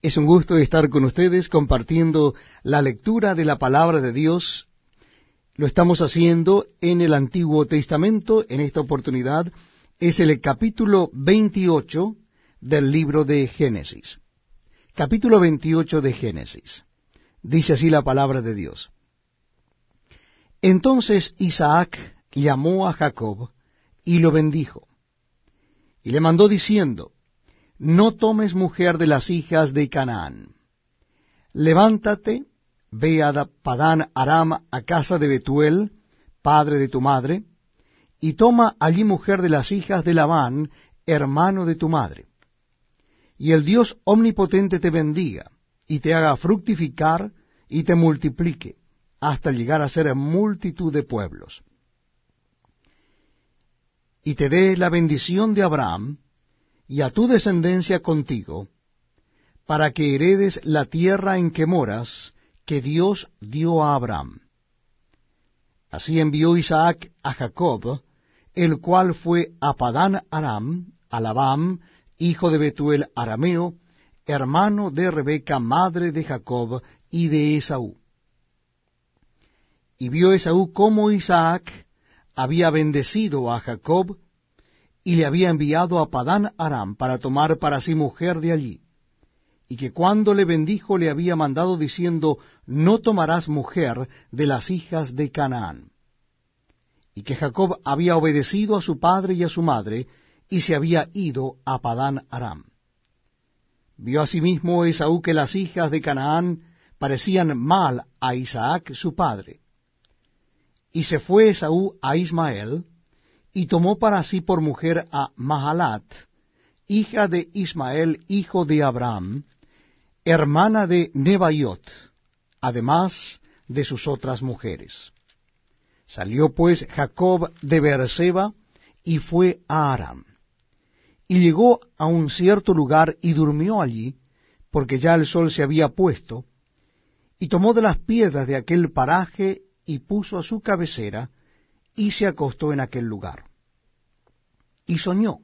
Es un gusto estar con ustedes compartiendo la lectura de la palabra de Dios. Lo estamos haciendo en el Antiguo Testamento. En esta oportunidad es el capítulo 28 del libro de Génesis. Capítulo 28 de Génesis. Dice así la palabra de Dios. Entonces Isaac llamó a Jacob y lo bendijo. Y le mandó diciendo, no tomes mujer de las hijas de Canaán. Levántate, ve a Padán Aram a casa de Betuel, padre de tu madre, y toma allí mujer de las hijas de Labán, hermano de tu madre. Y el Dios omnipotente te bendiga, y te haga fructificar, y te multiplique, hasta llegar a ser multitud de pueblos. Y te dé la bendición de Abraham, y a tu descendencia contigo, para que heredes la tierra en que moras, que Dios dio a Abraham. Así envió Isaac a Jacob, el cual fue a Padán Aram, a Labam, hijo de Betuel arameo, hermano de Rebeca, madre de Jacob, y de Esaú. Y vio Esaú cómo Isaac había bendecido a Jacob, y le había enviado a Padán Aram para tomar para sí mujer de allí, y que cuando le bendijo le había mandado diciendo, no tomarás mujer de las hijas de Canaán. Y que Jacob había obedecido a su padre y a su madre, y se había ido a Padán Aram. Vio asimismo Esaú que las hijas de Canaán parecían mal a Isaac su padre. Y se fue Esaú a Ismael, y tomó para sí por mujer a Mahalat, hija de Ismael, hijo de Abraham, hermana de Nebaiot, además de sus otras mujeres. Salió pues Jacob de Beerseba y fue a Aram. Y llegó a un cierto lugar y durmió allí, porque ya el sol se había puesto, y tomó de las piedras de aquel paraje y puso a su cabecera, y se acostó en aquel lugar y soñó.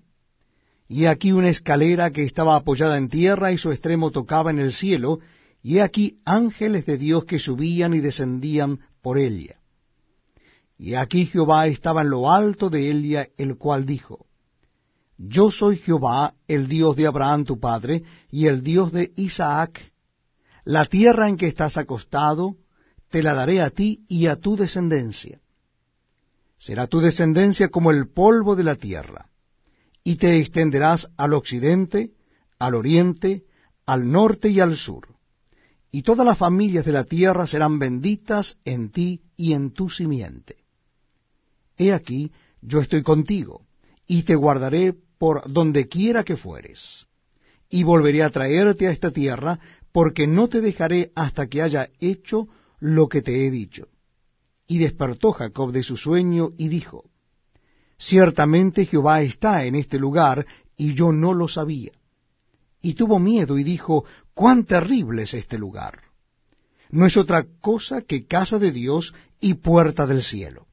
Y aquí una escalera que estaba apoyada en tierra y su extremo tocaba en el cielo, y aquí ángeles de Dios que subían y descendían por ella. Y aquí Jehová estaba en lo alto de ella, el cual dijo, Yo soy Jehová, el Dios de Abraham tu padre, y el Dios de Isaac. La tierra en que estás acostado, te la daré a ti y a tu descendencia. Será tu descendencia como el polvo de la tierra y te extenderás al occidente, al oriente, al norte y al sur. Y todas las familias de la tierra serán benditas en ti y en tu simiente. He aquí, yo estoy contigo, y te guardaré por donde quiera que fueres. Y volveré a traerte a esta tierra, porque no te dejaré hasta que haya hecho lo que te he dicho. Y despertó Jacob de su sueño y dijo, Ciertamente Jehová está en este lugar, y yo no lo sabía. Y tuvo miedo y dijo, cuán terrible es este lugar. No es otra cosa que casa de Dios y puerta del cielo.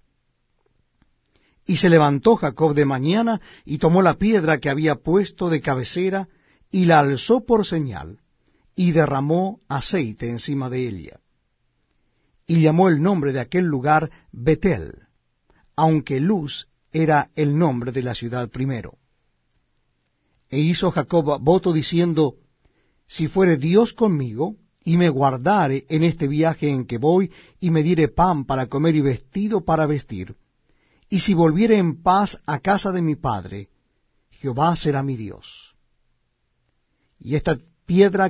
Y se levantó Jacob de mañana y tomó la piedra que había puesto de cabecera y la alzó por señal y derramó aceite encima de ella. Y llamó el nombre de aquel lugar Betel, aunque Luz era el nombre de la ciudad primero. E hizo Jacob voto diciendo, Si fuere Dios conmigo, y me guardare en este viaje en que voy, y me diere pan para comer y vestido para vestir, y si volviere en paz a casa de mi padre, Jehová será mi Dios. Y esta piedra